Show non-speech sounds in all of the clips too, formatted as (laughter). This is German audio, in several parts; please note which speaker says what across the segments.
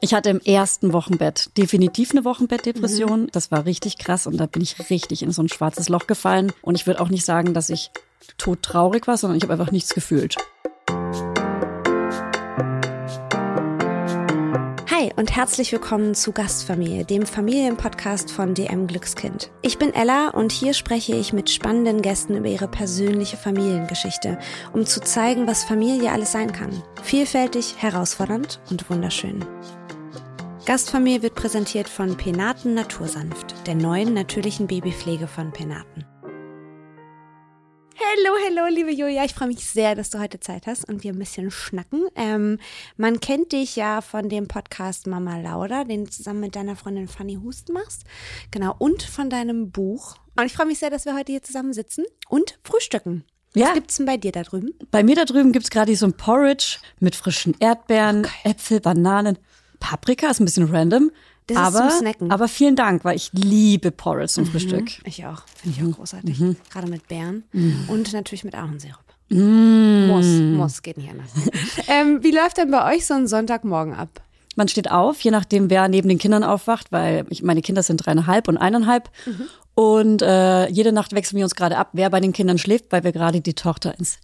Speaker 1: Ich hatte im ersten Wochenbett definitiv eine Wochenbettdepression. Mhm. Das war richtig krass und da bin ich richtig in so ein schwarzes Loch gefallen. Und ich würde auch nicht sagen, dass ich todtraurig war, sondern ich habe einfach nichts gefühlt.
Speaker 2: Und herzlich willkommen zu Gastfamilie, dem Familienpodcast von DM Glückskind. Ich bin Ella und hier spreche ich mit spannenden Gästen über ihre persönliche Familiengeschichte, um zu zeigen, was Familie alles sein kann. Vielfältig, herausfordernd und wunderschön. Gastfamilie wird präsentiert von Penaten Natursanft, der neuen natürlichen Babypflege von Penaten. Hallo, hallo, liebe Julia. Ich freue mich sehr, dass du heute Zeit hast und wir ein bisschen schnacken. Ähm, man kennt dich ja von dem Podcast Mama Lauda, den du zusammen mit deiner Freundin Fanny Husten machst. Genau, und von deinem Buch. Und ich freue mich sehr, dass wir heute hier zusammen sitzen und frühstücken.
Speaker 1: Ja.
Speaker 2: Was gibt's denn bei dir da drüben?
Speaker 1: Bei mir da drüben gibt's gerade so ein Porridge mit frischen Erdbeeren,
Speaker 2: Okay.
Speaker 1: Äpfel, Bananen. Paprika ist ein bisschen random.
Speaker 2: Das ist
Speaker 1: aber,
Speaker 2: zum Snacken.
Speaker 1: aber vielen Dank, weil ich liebe Porridge zum Frühstück.
Speaker 2: Ich auch. Finde ich auch großartig. Gerade mit Beeren und natürlich mit Ahornsirup.
Speaker 1: Mm.
Speaker 2: Muss, muss, geht nicht anders. (laughs) ähm, wie läuft denn bei euch so ein Sonntagmorgen ab?
Speaker 1: Man steht auf, je nachdem, wer neben den Kindern aufwacht, weil ich, meine Kinder sind dreieinhalb und eineinhalb. Und äh, jede Nacht wechseln wir uns gerade ab, wer bei den Kindern schläft, weil wir gerade die Tochter ins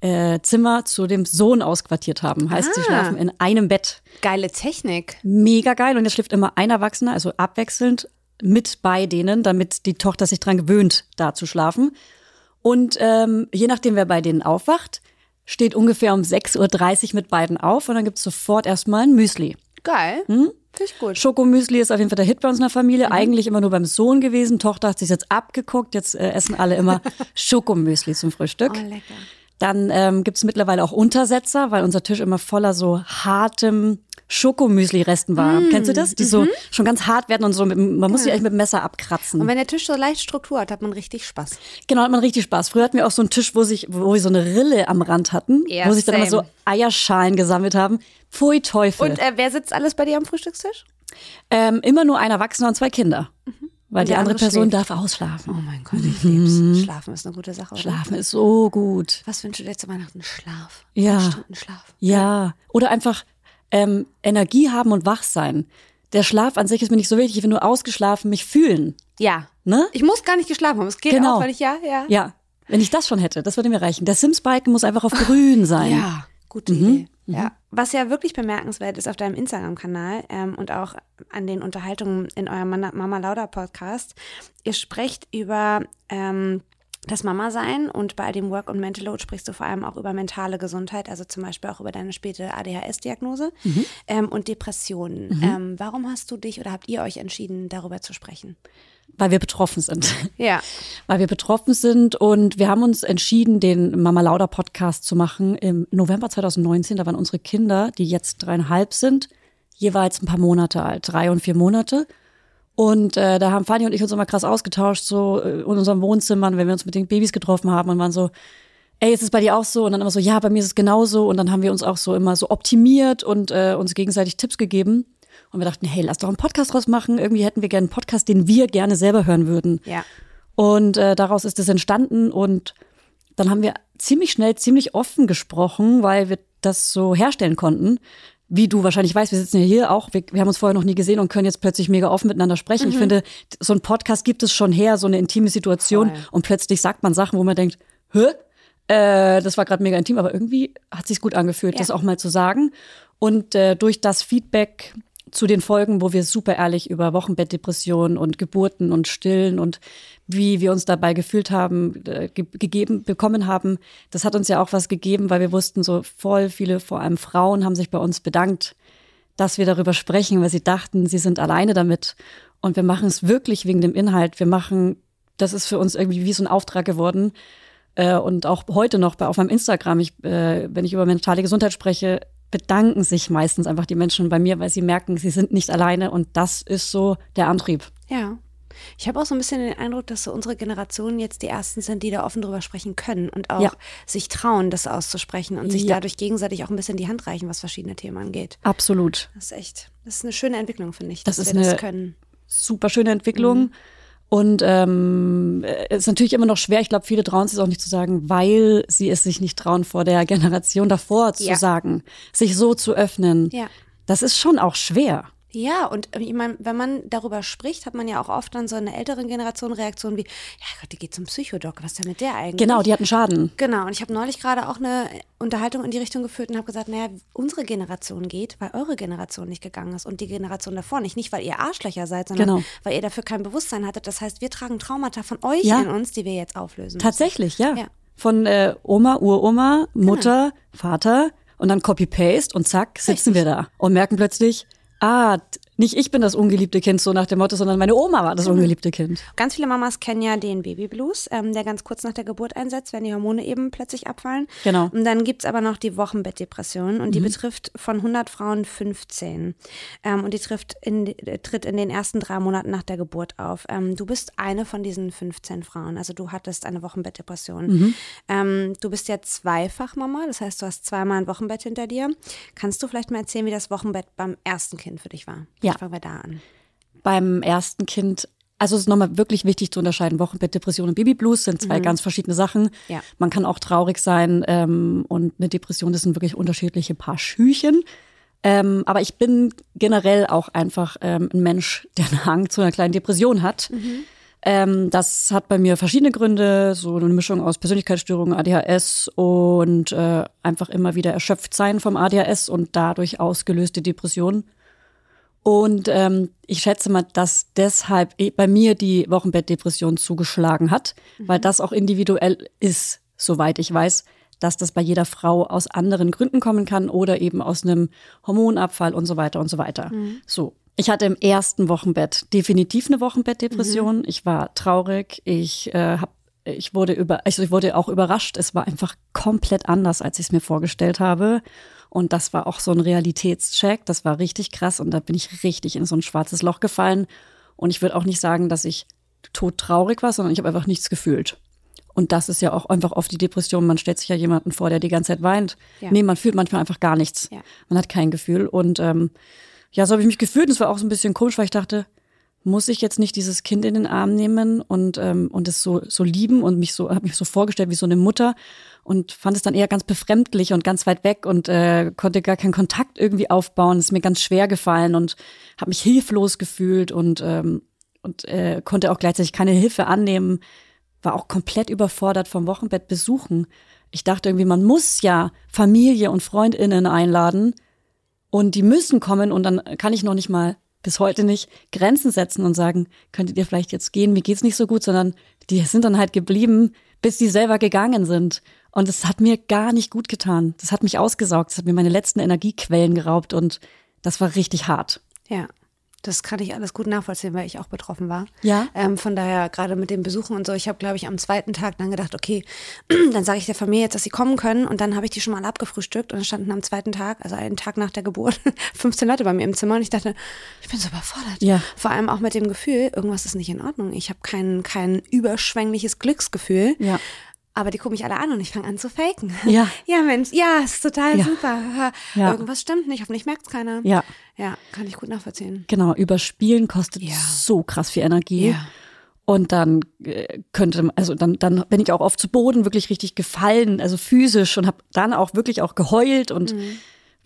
Speaker 1: äh, Zimmer zu dem Sohn ausquartiert haben. Heißt, sie
Speaker 2: Ah.
Speaker 1: schlafen in einem Bett.
Speaker 2: Geile Technik.
Speaker 1: Mega geil. Und jetzt schläft immer ein Erwachsener, also abwechselnd mit bei denen, damit die Tochter sich dran gewöhnt, da zu schlafen. Und ähm, je nachdem, wer bei denen aufwacht, steht ungefähr um 6.30 Uhr mit beiden auf und dann gibt's sofort erstmal ein Müsli.
Speaker 2: Geil. Finde ich gut.
Speaker 1: Schokomüsli ist auf jeden Fall der Hit bei uns in der Familie. Eigentlich immer nur beim Sohn gewesen. Tochter hat sich jetzt abgeguckt. Jetzt äh, essen alle immer (laughs) Schokomüsli zum Frühstück.
Speaker 2: Oh, lecker.
Speaker 1: Dann ähm, gibt's mittlerweile auch Untersetzer, weil unser Tisch immer voller so hartem Schokomüsli-Resten war. Kennst du das? Die so schon ganz hart werden und so, mit, man muss sie eigentlich mit dem Messer abkratzen.
Speaker 2: Und wenn der Tisch so leicht Struktur hat, hat man richtig Spaß.
Speaker 1: Genau, hat man richtig Spaß. Früher hatten wir auch so einen Tisch, wo, sich, wo wir so eine Rille am Rand hatten,
Speaker 2: Ja,
Speaker 1: wo sich dann immer so
Speaker 2: same.
Speaker 1: Eierschalen gesammelt haben. Pfui Teufel.
Speaker 2: Und äh, wer sitzt alles bei dir am Frühstückstisch?
Speaker 1: ähm, immer nur ein Erwachsener und zwei Kinder. Weil die
Speaker 2: der
Speaker 1: andere
Speaker 2: andere
Speaker 1: Person
Speaker 2: schläft.
Speaker 1: darf ausschlafen.
Speaker 2: Oh mein Gott, ich lieb's. Schlafen ist eine gute Sache. Oder?
Speaker 1: Schlafen ist so gut.
Speaker 2: Was wünschst du dir zu Weihnachten? Schlaf.
Speaker 1: Ja.
Speaker 2: Stunden Schlaf.
Speaker 1: Ja. Oder einfach ähm, Energie haben und wach sein. Der Schlaf an sich ist mir nicht so wichtig. Ich will nur ausgeschlafen mich fühlen.
Speaker 2: Ja.
Speaker 1: Ne?
Speaker 2: Ich muss gar nicht geschlafen haben. Es geht
Speaker 1: Genau.
Speaker 2: auch, weil ich ja, ja.
Speaker 1: Ja. Wenn ich das schon hätte, das würde mir reichen. Der Sims-Balken muss einfach auf grün (laughs) sein.
Speaker 2: Ja, gute Idee. Ja. Was ja wirklich bemerkenswert ist auf deinem Instagram-Kanal ähm, und auch an den Unterhaltungen in eurem Mama Lauda Podcast, ihr sprecht über ähm, das Mama-Sein und bei dem Work und Mental Load sprichst du vor allem auch über mentale Gesundheit, also zum Beispiel auch über deine späte ADHS-Diagnose ähm, und Depressionen. Ähm, warum hast du dich oder habt ihr euch entschieden, darüber zu sprechen?
Speaker 1: Weil wir betroffen sind.
Speaker 2: Ja. (laughs)
Speaker 1: Weil wir betroffen sind und wir haben uns entschieden, den Mama Lauda Podcast zu machen im November 2019. Da waren unsere Kinder, die jetzt dreieinhalb sind, jeweils ein paar Monate alt, drei und vier Monate. Und äh, da haben Fanny und ich uns immer krass ausgetauscht, so äh, in unseren Wohnzimmern, wenn wir uns mit den Babys getroffen haben und waren so, ey, ist es bei dir auch so? Und dann immer so, ja, bei mir ist es genauso. Und dann haben wir uns auch so immer so optimiert und äh, uns gegenseitig Tipps gegeben. Und wir dachten, hey, lass doch einen Podcast draus machen. Irgendwie hätten wir gerne einen Podcast, den wir gerne selber hören würden.
Speaker 2: Ja.
Speaker 1: Und äh, daraus ist es entstanden und dann haben wir ziemlich schnell, ziemlich offen gesprochen, weil wir das so herstellen konnten. Wie du wahrscheinlich weißt, wir sitzen ja hier auch, wir, wir haben uns vorher noch nie gesehen und können jetzt plötzlich mega offen miteinander sprechen. Ich finde, so ein Podcast gibt es schon her, so eine intime Situation
Speaker 2: Voll.
Speaker 1: und plötzlich sagt man Sachen, wo man denkt, hä? Äh, das war gerade mega intim, aber irgendwie hat sich's gut angefühlt,
Speaker 2: Ja.
Speaker 1: das auch mal zu sagen. Und äh, durch das Feedback zu den Folgen, wo wir super ehrlich über Wochenbettdepressionen und Geburten und Stillen und wie wir uns dabei gefühlt haben, äh, ge gegeben bekommen haben, das hat uns ja auch was gegeben, weil wir wussten, so voll viele, vor allem Frauen, haben sich bei uns bedankt, dass wir darüber sprechen, weil sie dachten, sie sind alleine damit. Und wir machen es wirklich wegen dem Inhalt. Wir machen, das ist für uns irgendwie wie so ein Auftrag geworden. Äh, und auch heute noch bei, auf meinem Instagram, ich, äh, wenn ich über mentale Gesundheit spreche, bedanken sich meistens einfach die Menschen bei mir, weil sie merken, sie sind nicht alleine und das ist so der Antrieb.
Speaker 2: Ja. Ich habe auch so ein bisschen den Eindruck, dass so unsere Generationen jetzt die ersten sind, die da offen drüber sprechen können und auch
Speaker 1: Ja.
Speaker 2: sich trauen, das auszusprechen und sich
Speaker 1: Ja.
Speaker 2: dadurch gegenseitig auch ein bisschen die Hand reichen, was verschiedene Themen angeht.
Speaker 1: Absolut.
Speaker 2: Das ist echt, das ist eine schöne Entwicklung, finde ich,
Speaker 1: Das
Speaker 2: dass
Speaker 1: ist
Speaker 2: wir das
Speaker 1: eine-
Speaker 2: können.
Speaker 1: Super schöne Entwicklung. Und ähm, es ist natürlich immer noch schwer, ich glaube, viele trauen sich auch nicht zu sagen, weil sie es sich nicht trauen, vor der Generation davor zu
Speaker 2: Ja.
Speaker 1: sagen, sich so zu öffnen.
Speaker 2: Ja.
Speaker 1: Das ist schon auch schwer.
Speaker 2: Ja, und äh, ich meine, wenn man darüber spricht, hat man ja auch oft dann so eine ältere Generation Reaktion wie, ja Gott, die geht zum Psychodoc, was ist denn mit der eigentlich?
Speaker 1: Genau, die hatten Schaden.
Speaker 2: Genau, und ich habe neulich gerade auch eine Unterhaltung in die Richtung geführt und habe gesagt, naja, unsere Generation geht, weil eure Generation nicht gegangen ist und die Generation davor nicht. Nicht, weil ihr Arschlöcher seid, sondern
Speaker 1: Genau.
Speaker 2: weil ihr dafür kein Bewusstsein hattet. Das heißt, wir tragen Traumata von euch
Speaker 1: Ja.
Speaker 2: in uns, die wir jetzt auflösen. müssen.
Speaker 1: Tatsächlich, ja.
Speaker 2: Ja.
Speaker 1: Von äh, Oma, Uroma, Mutter, Vater und dann Copy-Paste und zack, sitzen wir da und merken plötzlich, ah, t- nicht ich bin das ungeliebte Kind, so nach dem Motto, sondern meine Oma war das ungeliebte Kind.
Speaker 2: Ganz viele Mamas kennen ja den Babyblues, ähm, der ganz kurz nach der Geburt einsetzt, wenn die Hormone eben plötzlich abfallen.
Speaker 1: Genau. Mhm.
Speaker 2: Und dann gibt's aber noch die Wochenbettdepression und die betrifft von 100 Frauen 15. Ähm, und die trifft in, äh, tritt in den ersten drei Monaten nach der Geburt auf. Ähm, du bist eine von diesen 15 Frauen. Also du hattest eine Wochenbettdepression.
Speaker 1: Mhm.
Speaker 2: Ähm, du bist ja zweifach Mama, das heißt, du hast zweimal ein Wochenbett hinter dir. Kannst du vielleicht mal erzählen, wie das Wochenbett beim ersten Kind für dich war?
Speaker 1: Ja.
Speaker 2: Vielleicht Fangen wir da an.
Speaker 1: Beim ersten Kind, also es ist nochmal wirklich wichtig zu unterscheiden, Wochenbett, Depression und Babyblues sind zwei ganz verschiedene Sachen.
Speaker 2: Mhm. Ja.
Speaker 1: Man kann auch traurig sein ähm, und eine Depression, das sind wirklich unterschiedliche Paar Schüchen. Ähm, aber ich bin generell auch einfach ähm, ein Mensch, (laughs) der einen Hang zu einer kleinen Depression hat. Ähm, das hat bei mir verschiedene Gründe, so eine Mischung aus Persönlichkeitsstörungen, ADHS und äh, einfach immer wieder erschöpft sein vom ADHS und dadurch ausgelöste Depressionen. Und ähm, ich schätze mal, dass deshalb bei mir die Wochenbettdepression zugeschlagen hat, weil das auch individuell ist, soweit ich weiß, dass das bei jeder Frau aus anderen Gründen kommen kann oder eben aus einem Hormonabfall und so weiter und so weiter. So. Ich hatte im ersten Wochenbett definitiv eine Wochenbettdepression. Ich war traurig. Ich äh, hab, ich wurde über, also ich wurde auch überrascht. Es war einfach komplett anders, als ich es mir vorgestellt habe. Und das war auch so ein Realitätscheck. Das war richtig krass. Und da bin ich richtig in so ein schwarzes Loch gefallen. Und ich würde auch nicht sagen, dass ich todtraurig war, sondern ich habe einfach nichts gefühlt. Und das ist ja auch einfach oft die Depression. Man stellt sich ja jemanden vor, der die ganze Zeit weint.
Speaker 2: Ja.
Speaker 1: Nee, man fühlt manchmal einfach gar nichts.
Speaker 2: Ja.
Speaker 1: Man hat kein Gefühl. Und ähm, ja, so habe ich mich gefühlt. Und es war auch so ein bisschen komisch, weil ich dachte, muss ich jetzt nicht dieses Kind in den Arm nehmen und ähm, und es so so lieben und mich so habe mich so vorgestellt wie so eine Mutter und fand es dann eher ganz befremdlich und ganz weit weg und äh, konnte gar keinen Kontakt irgendwie aufbauen. Es ist mir ganz schwer gefallen und habe mich hilflos gefühlt und ähm, und äh, konnte auch gleichzeitig keine Hilfe annehmen. War auch komplett überfordert vom Wochenbett besuchen. Ich dachte irgendwie, man muss ja Familie und Freundinnen einladen und die müssen kommen und dann kann ich noch nicht mal bis heute nicht Grenzen setzen und sagen, könntet ihr vielleicht jetzt gehen, mir geht's nicht so gut, sondern die sind dann halt geblieben, bis die selber gegangen sind. Und es hat mir gar nicht gut getan. Das hat mich ausgesaugt, das hat mir meine letzten Energiequellen geraubt und das war richtig hart.
Speaker 2: Ja, das kann ich alles gut nachvollziehen, weil ich auch betroffen war.
Speaker 1: Ja.
Speaker 2: Ähm, von daher, gerade mit den Besuchen und so, ich habe, glaube ich, am zweiten Tag dann gedacht, okay, (clears throat) dann sage ich der Familie jetzt, dass sie kommen können. Und dann habe ich die schon mal abgefrühstückt und dann standen am zweiten Tag, also einen Tag nach der Geburt, (laughs) 15 Leute bei mir im Zimmer und ich dachte, ich bin so überfordert.
Speaker 1: Ja.
Speaker 2: Vor allem auch mit dem Gefühl, irgendwas ist nicht in Ordnung. Ich habe kein, kein überschwängliches Glücksgefühl.
Speaker 1: Ja.
Speaker 2: Aber die gucken mich alle an und ich fange an zu faken.
Speaker 1: Ja. (laughs)
Speaker 2: Ja, Mensch, ja, ist total
Speaker 1: Ja.
Speaker 2: super.
Speaker 1: Ja.
Speaker 2: Irgendwas stimmt nicht, hoffentlich merkt es keiner.
Speaker 1: Ja.
Speaker 2: Ja, kann ich gut nachvollziehen.
Speaker 1: Genau, überspielen kostet
Speaker 2: Ja.
Speaker 1: so krass viel Energie.
Speaker 2: Ja.
Speaker 1: Und dann äh, könnte, also dann, dann bin ich auch oft zu Boden wirklich richtig gefallen, also physisch und habe dann auch wirklich auch geheult und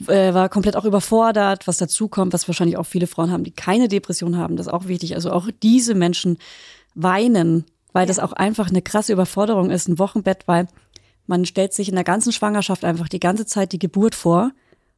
Speaker 1: äh, war komplett auch überfordert, was dazu kommt, was wahrscheinlich auch viele Frauen haben, die keine Depression haben. Das ist auch wichtig. Also auch diese Menschen weinen, weil das auch einfach eine krasse Überforderung ist, ein Wochenbett, weil man stellt sich in der ganzen Schwangerschaft einfach die ganze Zeit die Geburt vor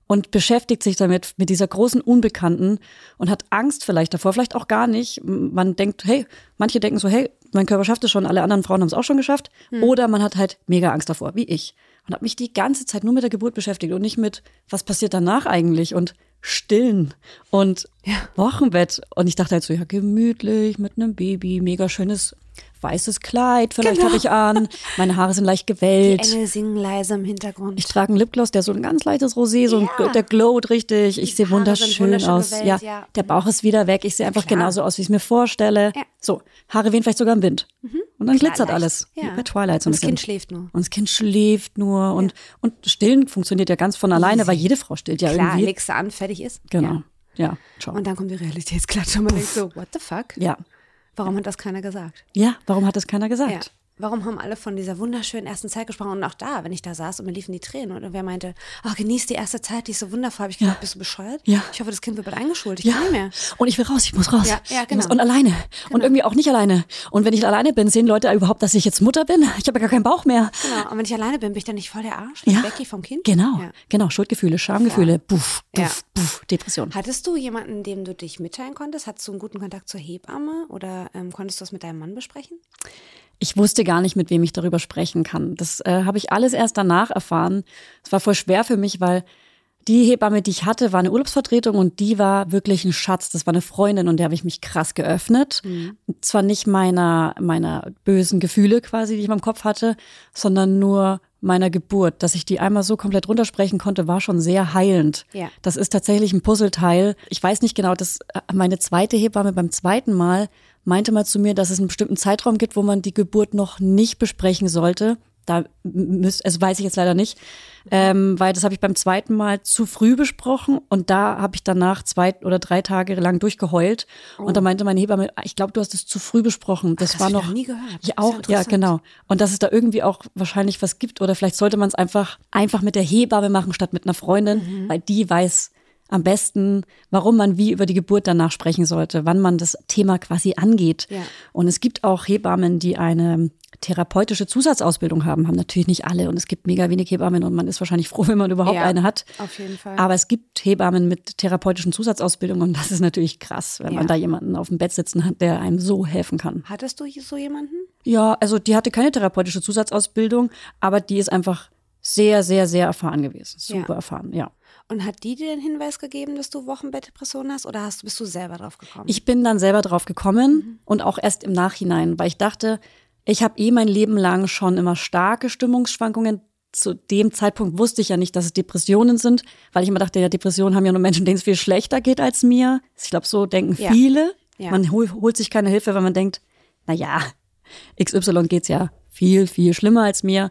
Speaker 1: und beschäftigt sich damit, mit dieser großen Unbekannten und hat Angst vielleicht davor, vielleicht auch gar nicht. Man denkt, hey, manche denken so, hey, mein Körper schafft es schon, alle anderen Frauen haben es auch schon geschafft. Oder man hat halt mega Angst davor, wie ich. Und habe mich die ganze Zeit nur mit der Geburt beschäftigt und nicht mit, was passiert danach eigentlich und stillen und Wochenbett. Und ich dachte halt so, ja, gemütlich mit einem Baby, mega schönes weißes Kleid, vielleicht
Speaker 2: Genau.
Speaker 1: habe ich an. (laughs) Meine Haare sind leicht
Speaker 2: Die
Speaker 1: gewellt.
Speaker 2: Engel singen leise im Hintergrund.
Speaker 1: Ich trage einen Lipgloss, der so ein ganz leichtes Rosé, so ein,
Speaker 2: Ja.
Speaker 1: der glowt richtig. Ich
Speaker 2: Die
Speaker 1: sehe wunderschön
Speaker 2: wunderschön
Speaker 1: aus.
Speaker 2: gewellt,
Speaker 1: ja,
Speaker 2: ja.
Speaker 1: der Bauch ist wieder weg. Ich sehe einfach
Speaker 2: klar.
Speaker 1: genauso aus, wie ich es mir vorstelle.
Speaker 2: Ja.
Speaker 1: So, Haare wehen vielleicht sogar im Wind. Und dann glitzert
Speaker 2: leicht.
Speaker 1: alles.
Speaker 2: Ja.
Speaker 1: Wie bei Twilight so ein
Speaker 2: Und das
Speaker 1: bisschen.
Speaker 2: Kind schläft nur.
Speaker 1: Und das Kind schläft nur. Und, und stillen funktioniert ja ganz von alleine, weil jede Frau stillt ja
Speaker 2: Klar,
Speaker 1: irgendwie.
Speaker 2: legst du an, fertig ist.
Speaker 1: Genau.
Speaker 2: Ja.
Speaker 1: Ja, ciao.
Speaker 2: Und dann kommt die Realitätsklatsche und man denkt so, what the fuck?
Speaker 1: ja.
Speaker 2: Warum hat das keiner gesagt?
Speaker 1: Ja, warum hat das keiner gesagt?
Speaker 2: Ja. warum haben alle von dieser wunderschönen ersten Zeit gesprochen? Und auch da, wenn ich da saß und mir liefen die Tränen und irgendwer meinte, oh, genieß die erste Zeit, die ist so wundervoll. Habe ich gedacht,
Speaker 1: Ja.
Speaker 2: bist du bescheuert?
Speaker 1: Ja.
Speaker 2: Ich hoffe, das Kind wird bald eingeschult. Ich kann nicht mehr.
Speaker 1: Und ich will raus, ich muss raus.
Speaker 2: Ja, ja, genau.
Speaker 1: muss, und alleine. Und irgendwie auch nicht alleine. Und wenn ich alleine bin, sehen Leute überhaupt, dass ich jetzt Mutter bin. Ich habe ja gar keinen Bauch mehr.
Speaker 2: Genau. Und wenn ich alleine bin, bin ich dann nicht voll der Arsch?
Speaker 1: Ja.
Speaker 2: Becky vom Kind?
Speaker 1: Genau,
Speaker 2: Ja.
Speaker 1: genau. Schuldgefühle, Schamgefühle,
Speaker 2: Ja.
Speaker 1: puff, puff, Depression.
Speaker 2: Hattest du jemanden, dem du dich mitteilen konntest? Hattest du einen guten Kontakt zur Hebamme oder ähm, konntest du das mit deinem Mann besprechen?
Speaker 1: Ich wusste gar nicht, mit wem ich darüber sprechen kann. Das äh, habe ich alles erst danach erfahren. Es war voll schwer für mich, weil die Hebamme, die ich hatte, war eine Urlaubsvertretung und die war wirklich ein Schatz. Das war eine Freundin und der habe ich mich krass geöffnet. Zwar nicht meiner, meiner bösen Gefühle quasi, die ich meinem Kopf hatte, sondern nur meiner Geburt. Dass ich die einmal so komplett runtersprechen konnte, war schon sehr heilend.
Speaker 2: Ja.
Speaker 1: Das ist tatsächlich ein Puzzleteil. Ich weiß nicht genau, dass meine zweite Hebamme beim zweiten Mal meinte mal zu mir, dass es einen bestimmten Zeitraum gibt, wo man die Geburt noch nicht besprechen sollte. Da müsst, also weiß ich jetzt leider nicht, ähm, weil das habe ich beim zweiten Mal zu früh besprochen und da habe ich danach zwei oder drei Tage lang durchgeheult und da meinte meine Hebamme, ich glaube, du hast es zu früh besprochen. Das
Speaker 2: das
Speaker 1: war noch
Speaker 2: nie gehört.
Speaker 1: Ja, auch, ja, genau. Und dass es da irgendwie auch wahrscheinlich was gibt oder vielleicht sollte man es einfach einfach mit der Hebamme machen statt mit einer Freundin,
Speaker 2: Mhm.
Speaker 1: weil die weiß am besten, warum man wie über die Geburt danach sprechen sollte, wann man das Thema quasi angeht.
Speaker 2: Ja.
Speaker 1: Und es gibt auch Hebammen, die eine therapeutische Zusatzausbildung haben, haben natürlich nicht alle und es gibt mega wenig Hebammen und man ist wahrscheinlich (laughs) froh, wenn man überhaupt
Speaker 2: Ja,
Speaker 1: eine hat.
Speaker 2: auf jeden Fall.
Speaker 1: Aber es gibt Hebammen mit therapeutischen Zusatzausbildungen und das ist natürlich krass, wenn
Speaker 2: Ja.
Speaker 1: man da jemanden auf dem Bett sitzen hat, der einem so helfen kann.
Speaker 2: Hattest du so jemanden?
Speaker 1: Ja, also die hatte keine therapeutische Zusatzausbildung, aber die ist einfach sehr, sehr, sehr erfahren gewesen. Super
Speaker 2: Ja.
Speaker 1: erfahren, ja.
Speaker 2: Und hat die dir den Hinweis gegeben, dass du Wochenbettdepression hast oder hast, bist du selber drauf gekommen?
Speaker 1: Ich bin dann selber drauf gekommen und auch erst im Nachhinein, weil ich dachte, ich habe eh mein Leben lang schon immer starke Stimmungsschwankungen. Zu dem Zeitpunkt wusste ich ja nicht, dass es Depressionen sind, weil ich immer dachte, ja, Depressionen haben ja nur Menschen, denen es viel schlechter geht als mir. Ich glaube, so denken
Speaker 2: Ja.
Speaker 1: viele.
Speaker 2: Ja.
Speaker 1: Man hol, holt sich keine Hilfe, weil man denkt, na ja, XY geht's ja viel, viel schlimmer als mir.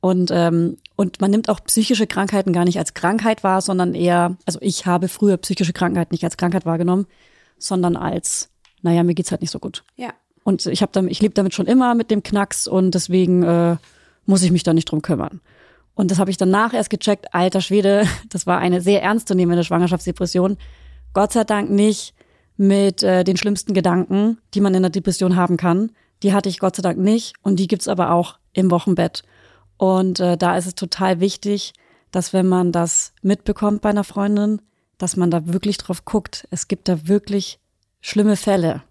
Speaker 1: Und, ähm, und man nimmt auch psychische Krankheiten gar nicht als Krankheit wahr, sondern eher, also ich habe früher psychische Krankheiten nicht als Krankheit wahrgenommen, sondern als, naja, mir geht's halt nicht so gut.
Speaker 2: ja.
Speaker 1: Und ich habe damit, ich lebe damit schon immer mit dem Knacks und deswegen äh, muss ich mich da nicht drum kümmern. Und das habe ich danach erst gecheckt, alter Schwede, (laughs) das war eine sehr ernstzunehmende Schwangerschaftsdepression. Gott sei Dank nicht mit äh, den schlimmsten Gedanken, die man in der Depression haben kann. Die hatte ich Gott sei Dank nicht und die gibt's aber auch im Wochenbett. Und äh, da ist es total wichtig, dass wenn man das mitbekommt bei einer Freundin, dass man da wirklich drauf guckt. Es gibt da wirklich schlimme Fälle.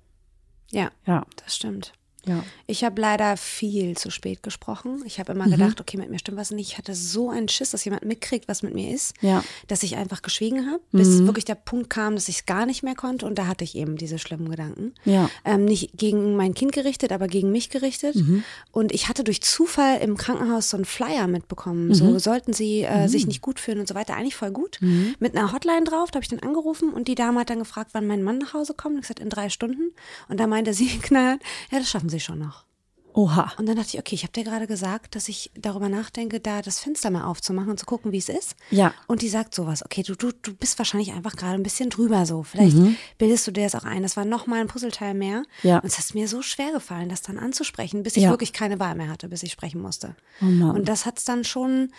Speaker 2: Ja,
Speaker 1: Ja,
Speaker 2: das stimmt.
Speaker 1: Ja.
Speaker 2: Ich habe leider viel zu spät gesprochen. Ich habe immer
Speaker 1: Mhm.
Speaker 2: gedacht, okay, mit mir stimmt was nicht. Ich hatte so einen Schiss, dass jemand mitkriegt, was mit mir ist,
Speaker 1: Ja. Mhm.
Speaker 2: dass ich einfach geschwiegen habe, bis wirklich der Punkt kam, dass ich es gar nicht mehr konnte. Und da hatte ich eben diese schlimmen Gedanken.
Speaker 1: Ja.
Speaker 2: Ähm, nicht gegen mein Kind gerichtet, aber gegen mich gerichtet.
Speaker 1: Mhm.
Speaker 2: Und ich hatte durch Zufall im Krankenhaus so einen Flyer mitbekommen.
Speaker 1: Mhm.
Speaker 2: So sollten sie äh, sich nicht gut fühlen und so weiter. Eigentlich voll gut.
Speaker 1: Mhm.
Speaker 2: Mit einer Hotline drauf, da habe ich dann angerufen und die Dame hat dann gefragt, wann mein Mann nach Hause kommt. Und ich gesagt, in drei Stunden. Und da meinte sie (laughs) knallhart, ja, das schaffen sie schon noch.
Speaker 1: Oha.
Speaker 2: Und dann dachte ich, okay, ich habe dir gerade gesagt, dass ich darüber nachdenke, da das Fenster mal aufzumachen und zu gucken, wie es ist.
Speaker 1: Ja.
Speaker 2: Und die sagt sowas, okay, du, du, du bist wahrscheinlich einfach gerade ein bisschen drüber so. Vielleicht bildest du dir das auch ein. Das war nochmal ein Puzzleteil mehr.
Speaker 1: Mhm. Ja.
Speaker 2: Und es ist mir so schwer gefallen, das dann anzusprechen, bis ich
Speaker 1: Ja.
Speaker 2: wirklich keine Wahl mehr hatte, bis ich sprechen musste.
Speaker 1: Oh Mann.
Speaker 2: Und das hat es dann schon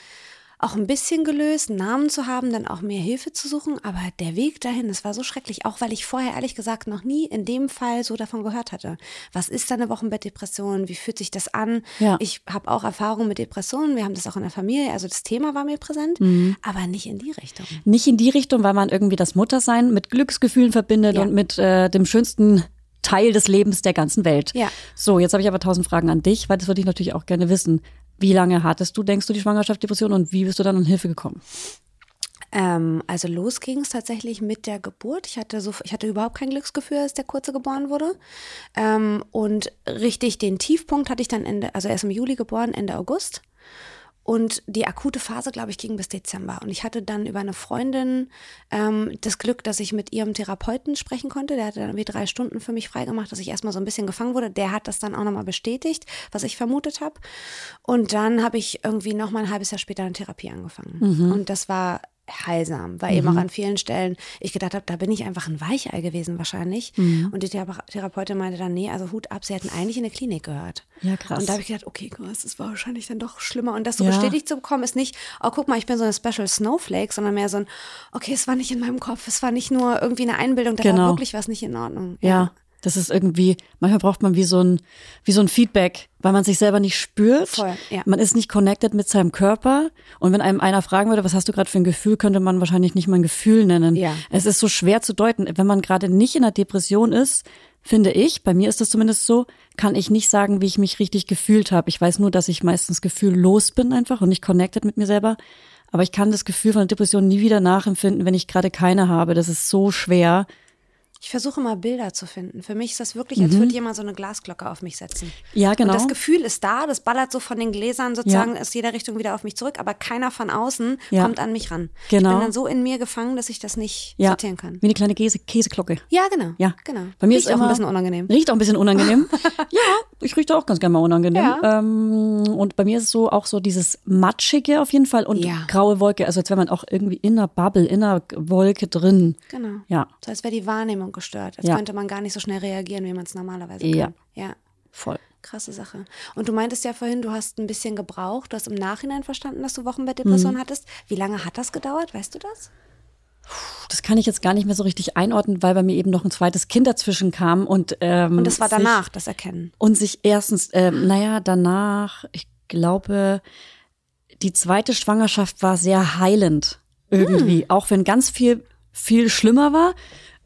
Speaker 2: auch ein bisschen gelöst, einen Namen zu haben, dann auch mehr Hilfe zu suchen. Aber der Weg dahin, das war so schrecklich, auch weil ich vorher ehrlich gesagt noch nie in dem Fall so davon gehört hatte. Was ist eine Wochenbettdepression? Wie fühlt sich das an?
Speaker 1: Ja.
Speaker 2: Ich habe auch Erfahrung mit Depressionen. Wir haben das auch in der Familie. Also das Thema war mir präsent,
Speaker 1: Mhm.
Speaker 2: aber nicht in die Richtung.
Speaker 1: Nicht in die Richtung, weil man irgendwie das Muttersein mit Glücksgefühlen verbindet
Speaker 2: Ja.
Speaker 1: und mit äh, dem schönsten Teil des Lebens der ganzen Welt.
Speaker 2: Ja.
Speaker 1: So, jetzt habe ich aber tausend Fragen an dich, weil das würde ich natürlich auch gerne wissen. Wie lange hattest du, denkst du, die Schwangerschaft, Depression und wie bist du dann an Hilfe gekommen?
Speaker 2: Ähm, also los ging es tatsächlich mit der Geburt. Ich hatte so, ich hatte überhaupt kein Glücksgefühl, als der Kurze geboren wurde. Ähm, und richtig den Tiefpunkt hatte ich dann Ende, also erst im Juli geboren, Ende August. Und die akute Phase, glaube ich, ging bis Dezember. Und ich hatte dann über eine Freundin ähm, das Glück, dass ich mit ihrem Therapeuten sprechen konnte. Der hatte dann irgendwie drei Stunden für mich freigemacht, dass ich erstmal so ein bisschen gefangen wurde. Der hat das dann auch nochmal bestätigt, was ich vermutet habe. Und dann habe ich irgendwie nochmal ein halbes Jahr später eine Therapie angefangen. Und das war heilsam, weil eben auch an vielen Stellen ich gedacht habe, da bin ich einfach ein Weichei gewesen wahrscheinlich. Und die Thera Therapeutin meinte dann, nee, also Hut ab, sie hätten eigentlich in eine Klinik gehört.
Speaker 1: Ja, krass.
Speaker 2: Und da habe ich gedacht, okay, krass, das war wahrscheinlich dann doch schlimmer. Und das so
Speaker 1: Ja.
Speaker 2: bestätigt zu bekommen, ist nicht, oh, guck mal, ich bin so eine Special Snowflake, sondern mehr so ein, okay, es war nicht in meinem Kopf, es war nicht nur irgendwie eine Einbildung, da war
Speaker 1: Genau.
Speaker 2: wirklich was nicht in Ordnung.
Speaker 1: Ja, das ist irgendwie, manchmal braucht man wie so ein, wie so ein Feedback, weil man sich selber nicht spürt.
Speaker 2: Voll, ja.
Speaker 1: Man ist nicht connected mit seinem Körper. Und wenn einem einer fragen würde, was hast du gerade für ein Gefühl, könnte man wahrscheinlich nicht mal ein Gefühl nennen.
Speaker 2: Ja.
Speaker 1: Es ist so schwer zu deuten. Wenn man gerade nicht in einer Depression ist, finde ich, bei mir ist das zumindest so, kann ich nicht sagen, wie ich mich richtig gefühlt habe. Ich weiß nur, dass ich meistens gefühllos bin einfach und nicht connected mit mir selber. Aber ich kann das Gefühl von Depression nie wieder nachempfinden, wenn ich gerade keine habe. Das ist so schwer.
Speaker 2: Ich versuche mal Bilder zu finden. Für mich ist das wirklich, als würde jemand so eine Glasglocke auf mich setzen.
Speaker 1: Mhm. Ja, genau.
Speaker 2: Und das Gefühl ist da, das ballert so von den Gläsern sozusagen aus jeder Richtung wieder auf mich zurück, aber keiner von außen
Speaker 1: Ja.
Speaker 2: kommt an mich ran.
Speaker 1: Genau.
Speaker 2: Ich bin dann so in mir gefangen, dass ich das nicht
Speaker 1: ja,
Speaker 2: sortieren kann.
Speaker 1: Wie eine kleine Käse Käseglocke.
Speaker 2: Ja, genau.
Speaker 1: Ja,
Speaker 2: genau.
Speaker 1: Bei mir
Speaker 2: Riecht
Speaker 1: ist
Speaker 2: auch
Speaker 1: immer,
Speaker 2: ein bisschen unangenehm.
Speaker 1: Riecht auch ein bisschen unangenehm. (laughs) ja, ich rieche auch ganz gerne mal unangenehm.
Speaker 2: Ja.
Speaker 1: Ähm, und bei mir ist es so auch so dieses matschige auf jeden Fall und
Speaker 2: Ja.
Speaker 1: graue Wolke. Also als wäre man auch irgendwie in einer Bubble, in einer Wolke drin.
Speaker 2: Genau.
Speaker 1: Ja,
Speaker 2: So als wäre die Wahrnehmung gestört. Als
Speaker 1: Ja.
Speaker 2: könnte man gar nicht so schnell reagieren, wie man es normalerweise
Speaker 1: Ja.
Speaker 2: kann. Ja.
Speaker 1: voll.
Speaker 2: Krasse Sache. Und du meintest ja vorhin, du hast ein bisschen gebraucht. Du hast im Nachhinein verstanden, dass du Wochenbettdepression
Speaker 1: Mhm.
Speaker 2: hattest. Wie lange hat das gedauert? Weißt du das?
Speaker 1: Das kann ich jetzt gar nicht mehr so richtig einordnen, weil bei mir eben noch ein zweites Kind dazwischen kam und ähm,
Speaker 2: Und das war
Speaker 1: sich-
Speaker 2: danach, das Erkennen.
Speaker 1: Und sich erstens, ähm, naja, danach, ich glaube, die zweite Schwangerschaft war sehr heilend irgendwie. Auch wenn ganz viel, viel schlimmer war,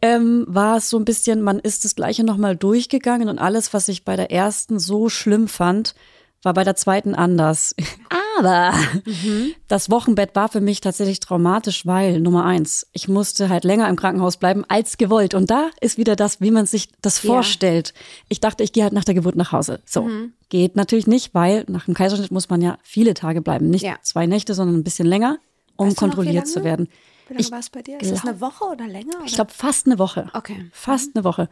Speaker 1: ähm, war es so ein bisschen, man ist das Gleiche nochmal durchgegangen und alles, was ich bei der ersten so schlimm fand, war bei der zweiten anders. (laughs) Aber das Wochenbett war für mich tatsächlich traumatisch, weil Nummer eins, ich musste halt länger im Krankenhaus bleiben als gewollt. Und da ist wieder das, wie man sich das
Speaker 2: Ja.
Speaker 1: vorstellt. Ich dachte, ich gehe halt nach der Geburt nach Hause. So. Geht natürlich nicht, weil nach dem Kaiserschnitt muss man ja viele Tage bleiben. Nicht
Speaker 2: Ja.
Speaker 1: zwei Nächte, sondern ein bisschen länger, um
Speaker 2: Weißt
Speaker 1: kontrolliert zu werden.
Speaker 2: Wie lange war es bei dir? Ist das
Speaker 1: glaub-
Speaker 2: eine Woche oder länger?
Speaker 1: Ich
Speaker 2: oder?
Speaker 1: glaube, fast eine Woche.
Speaker 2: Okay.
Speaker 1: Fast eine Woche.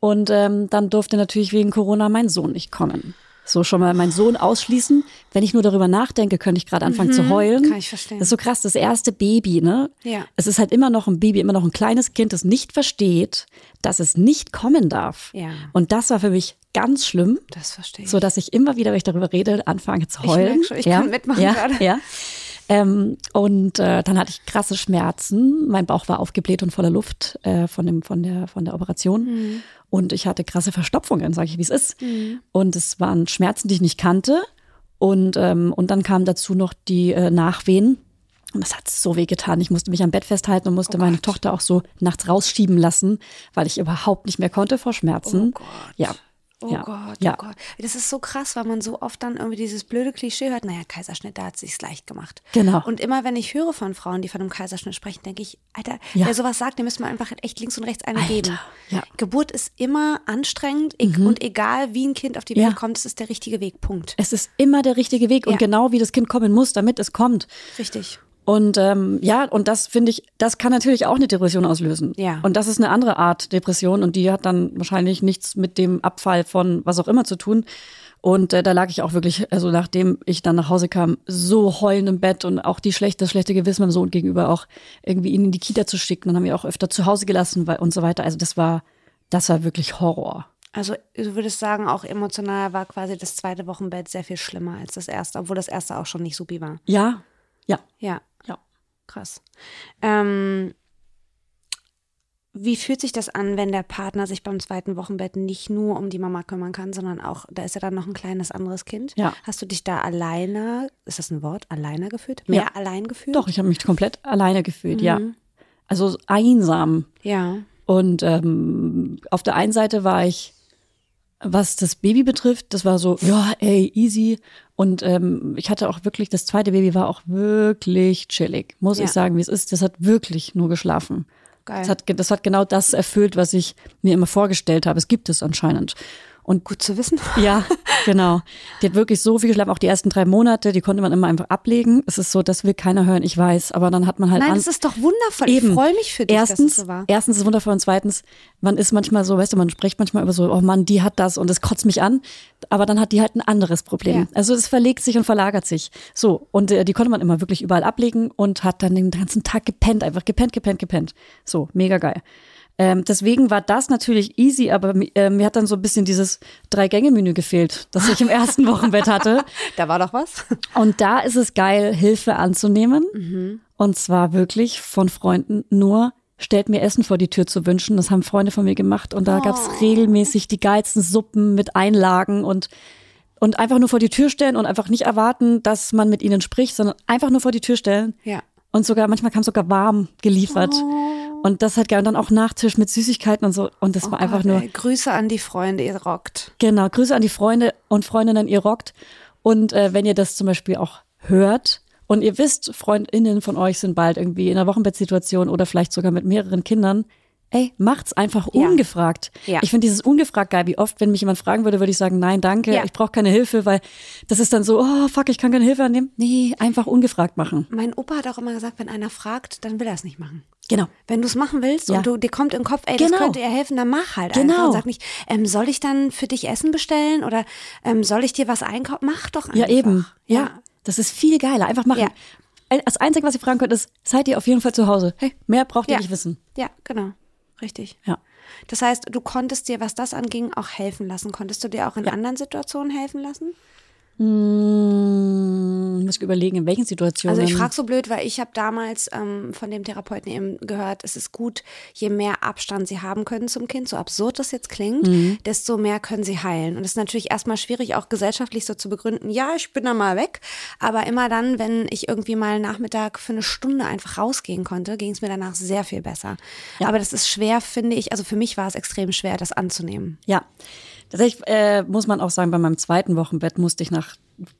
Speaker 1: Und ähm, dann durfte natürlich wegen Corona mein Sohn nicht kommen. So schon mal meinen Sohn ausschließen. Wenn ich nur darüber nachdenke, könnte ich gerade anfangen zu heulen.
Speaker 2: Mhm. kann ich verstehen.
Speaker 1: Das ist so krass, das erste Baby, ne?
Speaker 2: Ja.
Speaker 1: Es ist halt immer noch ein Baby, immer noch ein kleines Kind, das nicht versteht, dass es nicht kommen darf.
Speaker 2: Ja.
Speaker 1: Und das war für mich ganz schlimm,
Speaker 2: Das verstehe ich.
Speaker 1: so dass ich immer wieder, wenn ich darüber rede, anfange zu heulen.
Speaker 2: merk schon, ich kann mitmachen
Speaker 1: ja,
Speaker 2: gerade.
Speaker 1: Ja. Ähm, und äh, dann hatte ich krasse Schmerzen. Mein Bauch war aufgebläht und voller Luft äh, von, dem, von, der, von der Operation.
Speaker 2: Mhm.
Speaker 1: Und ich hatte krasse Verstopfungen, sage ich, wie es ist. Und es waren Schmerzen, die ich nicht kannte. Und, ähm, und dann kamen dazu noch die äh, Nachwehen. Und das hat so weh getan. Ich musste mich am Bett festhalten und musste meine Tochter auch so nachts rausschieben lassen, weil ich überhaupt nicht mehr konnte vor Schmerzen.
Speaker 2: Oh Gott.
Speaker 1: Ja.
Speaker 2: Oh
Speaker 1: ja.
Speaker 2: Gott,
Speaker 1: ja.
Speaker 2: oh Gott. Das ist so krass, weil man so oft dann irgendwie dieses blöde Klischee hört, naja, Kaiserschnitt, da hat sich's leicht gemacht.
Speaker 1: Genau.
Speaker 2: Und immer wenn ich höre von Frauen, die von einem Kaiserschnitt sprechen, denke ich, Alter,
Speaker 1: Ja.
Speaker 2: wer sowas sagt, dem müssen wir einfach echt links und rechts eine
Speaker 1: Alter,
Speaker 2: geben.
Speaker 1: ja. Mhm.
Speaker 2: Geburt ist immer anstrengend e- und egal wie ein Kind auf die Welt kommt, es ist der richtige Weg. Punkt.
Speaker 1: Es ist immer der richtige Weg und genau wie das Kind kommen muss, damit es kommt.
Speaker 2: Richtig.
Speaker 1: Und ähm, ja, und das finde ich, das kann natürlich auch eine Depression auslösen.
Speaker 2: Ja.
Speaker 1: Und das ist eine andere Art Depression und die hat dann wahrscheinlich nichts mit dem Abfall von was auch immer zu tun. Und äh, da lag ich auch wirklich, also nachdem ich dann nach Hause kam, so heulend im Bett und auch die schlechte, das schlechte Gewissen meinem Sohn gegenüber auch irgendwie ihn in die Kita zu schicken. Dann haben wir auch öfter zu Hause gelassen weil, und so weiter. Also das war, das war wirklich Horror.
Speaker 2: Also du würdest sagen, auch emotional war quasi das zweite Wochenbett sehr viel schlimmer als das erste, obwohl das erste auch schon nicht supi war.
Speaker 1: Ja, ja,
Speaker 2: Ja,
Speaker 1: ja.
Speaker 2: Krass. Ähm, wie fühlt sich das an, wenn der Partner sich beim zweiten Wochenbett nicht nur um die Mama kümmern kann, sondern auch, da ist ja dann noch ein kleines anderes Kind.
Speaker 1: Ja.
Speaker 2: Hast du dich da alleine, ist das ein Wort, alleine gefühlt? Mehr
Speaker 1: Ja.
Speaker 2: allein gefühlt?
Speaker 1: Doch, ich habe mich komplett alleine gefühlt, ja.
Speaker 2: Mhm.
Speaker 1: Also einsam.
Speaker 2: Ja.
Speaker 1: Und ähm, auf der einen Seite war ich, was das Baby betrifft, das war so, ja, ey, easy. Und ähm, ich hatte auch wirklich, das zweite Baby war auch wirklich chillig, muss
Speaker 2: Ja.
Speaker 1: ich sagen, wie es ist. Das hat wirklich nur geschlafen.
Speaker 2: Geil.
Speaker 1: Das hat, das hat genau das erfüllt, was ich mir immer vorgestellt habe. Es gibt es anscheinend. Und
Speaker 2: Gut zu wissen. (laughs)
Speaker 1: ja, genau. Die hat wirklich so viel geschlafen, auch die ersten drei Monate, die konnte man immer einfach ablegen. Es ist so, das will keiner hören, ich weiß. Aber dann hat man halt
Speaker 2: Nein,
Speaker 1: an,
Speaker 2: das ist doch wundervoll.
Speaker 1: Eben.
Speaker 2: Ich freue mich für dich,
Speaker 1: erstens,
Speaker 2: dass es so war.
Speaker 1: erstens ist es wundervoll und zweitens, man ist manchmal so, weißt du, man spricht manchmal über so, oh Mann, die hat das und es kotzt mich an, aber dann hat die halt ein anderes Problem.
Speaker 2: Ja.
Speaker 1: Also es verlegt sich und verlagert sich. So, und äh, die konnte man immer wirklich überall ablegen und hat dann den ganzen Tag gepennt, einfach gepennt, gepennt, gepennt. So, mega geil. Ähm, deswegen war das natürlich easy, aber äh, mir hat dann so ein bisschen dieses Drei-Gänge-Menü gefehlt, das ich im ersten (laughs) Wochenbett hatte.
Speaker 2: Da war doch was.
Speaker 1: Und da ist es geil, Hilfe anzunehmen.
Speaker 2: Mhm.
Speaker 1: Und zwar wirklich von Freunden nur stellt mir Essen vor die Tür zu wünschen. Das haben Freunde von mir gemacht. Und da
Speaker 2: Oh.
Speaker 1: regelmäßig die geilsten Suppen mit Einlagen und und einfach nur vor die Tür stellen und einfach nicht erwarten, dass man mit ihnen spricht, sondern einfach nur vor die Tür stellen.
Speaker 2: Ja.
Speaker 1: Und sogar, manchmal kam sogar warm geliefert. Und das hat. Und dann auch Nachtisch mit Süßigkeiten und so. Und das war einfach
Speaker 2: Oh Gott,
Speaker 1: nur,
Speaker 2: ey, Grüße an die Freunde, ihr rockt.
Speaker 1: Genau, Grüße an die Freunde und Freundinnen, ihr rockt. Und äh, wenn ihr das zum Beispiel auch hört und ihr wisst, FreundInnen von euch sind bald irgendwie in einer Wochenbettsituation oder vielleicht sogar mit mehreren Kindern, ey, macht's einfach ungefragt.
Speaker 2: Ja.
Speaker 1: Ich finde dieses ungefragt geil. Wie oft, wenn mich jemand fragen würde, würde ich sagen, nein, danke,
Speaker 2: Ja.
Speaker 1: ich brauche keine Hilfe, weil das ist dann so, oh fuck, ich kann keine Hilfe annehmen. Nee, einfach ungefragt machen.
Speaker 2: Mein Opa hat auch immer gesagt, wenn einer fragt, dann will er es nicht machen.
Speaker 1: Genau.
Speaker 2: Wenn du es machen willst und du, dir kommt im Kopf, ey,
Speaker 1: Genau.
Speaker 2: das könnte ihr helfen, dann mach halt
Speaker 1: Genau.
Speaker 2: einfach und sag nicht, ähm, soll ich dann für dich Essen bestellen oder ähm, soll ich dir was einkaufen? Mach doch einfach.
Speaker 1: Ja, eben. Ja. Das ist viel geiler. Einfach machen. Das Einzige, was ihr fragen könnt, ist, seid ihr auf jeden Fall zu Hause? Hey, mehr braucht ihr nicht wissen.
Speaker 2: Ja, genau. Richtig.
Speaker 1: Ja.
Speaker 2: Das heißt, du konntest dir, was das anging, auch helfen lassen. Konntest du dir auch in anderen Situationen helfen lassen?
Speaker 1: Hm, muss ich überlegen, in welchen Situationen.
Speaker 2: Also ich frage so blöd, weil ich habe damals ähm, von dem Therapeuten eben gehört, es ist gut, je mehr Abstand sie haben können zum Kind, so absurd das jetzt klingt,
Speaker 1: Mhm.
Speaker 2: desto mehr können sie heilen. Und es ist natürlich erstmal schwierig, auch gesellschaftlich so zu begründen, ja, ich bin da mal weg. Aber immer dann, wenn ich irgendwie mal Nachmittag für eine Stunde einfach rausgehen konnte, ging es mir danach sehr viel besser.
Speaker 1: Ja.
Speaker 2: Aber das ist schwer, finde ich, also für mich war es extrem schwer, das anzunehmen.
Speaker 1: Ja. Tatsächlich äh, muss man auch sagen, bei meinem zweiten Wochenbett musste ich nach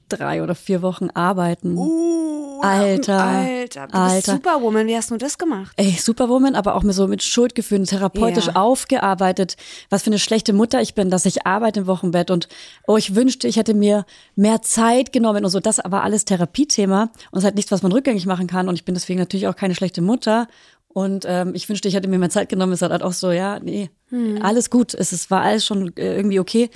Speaker 1: drei oder vier Wochen arbeiten.
Speaker 2: Uh,
Speaker 1: Alter,
Speaker 2: Alter, du bist
Speaker 1: Alter.
Speaker 2: Superwoman, wie hast du das gemacht?
Speaker 1: Ey, Superwoman, aber auch mir so mit Schuldgefühlen therapeutisch
Speaker 2: Ja.
Speaker 1: aufgearbeitet, was für eine schlechte Mutter ich bin, dass ich arbeite im Wochenbett und oh, ich wünschte, ich hätte mir mehr Zeit genommen und so. Das war alles Therapiethema und es ist halt nichts, was man rückgängig machen kann und ich bin deswegen natürlich auch keine schlechte Mutter. Und ähm, ich wünschte, ich hätte mir mehr Zeit genommen. Es hat halt auch so, ja, nee, alles gut. Es, es war alles schon äh, irgendwie okay.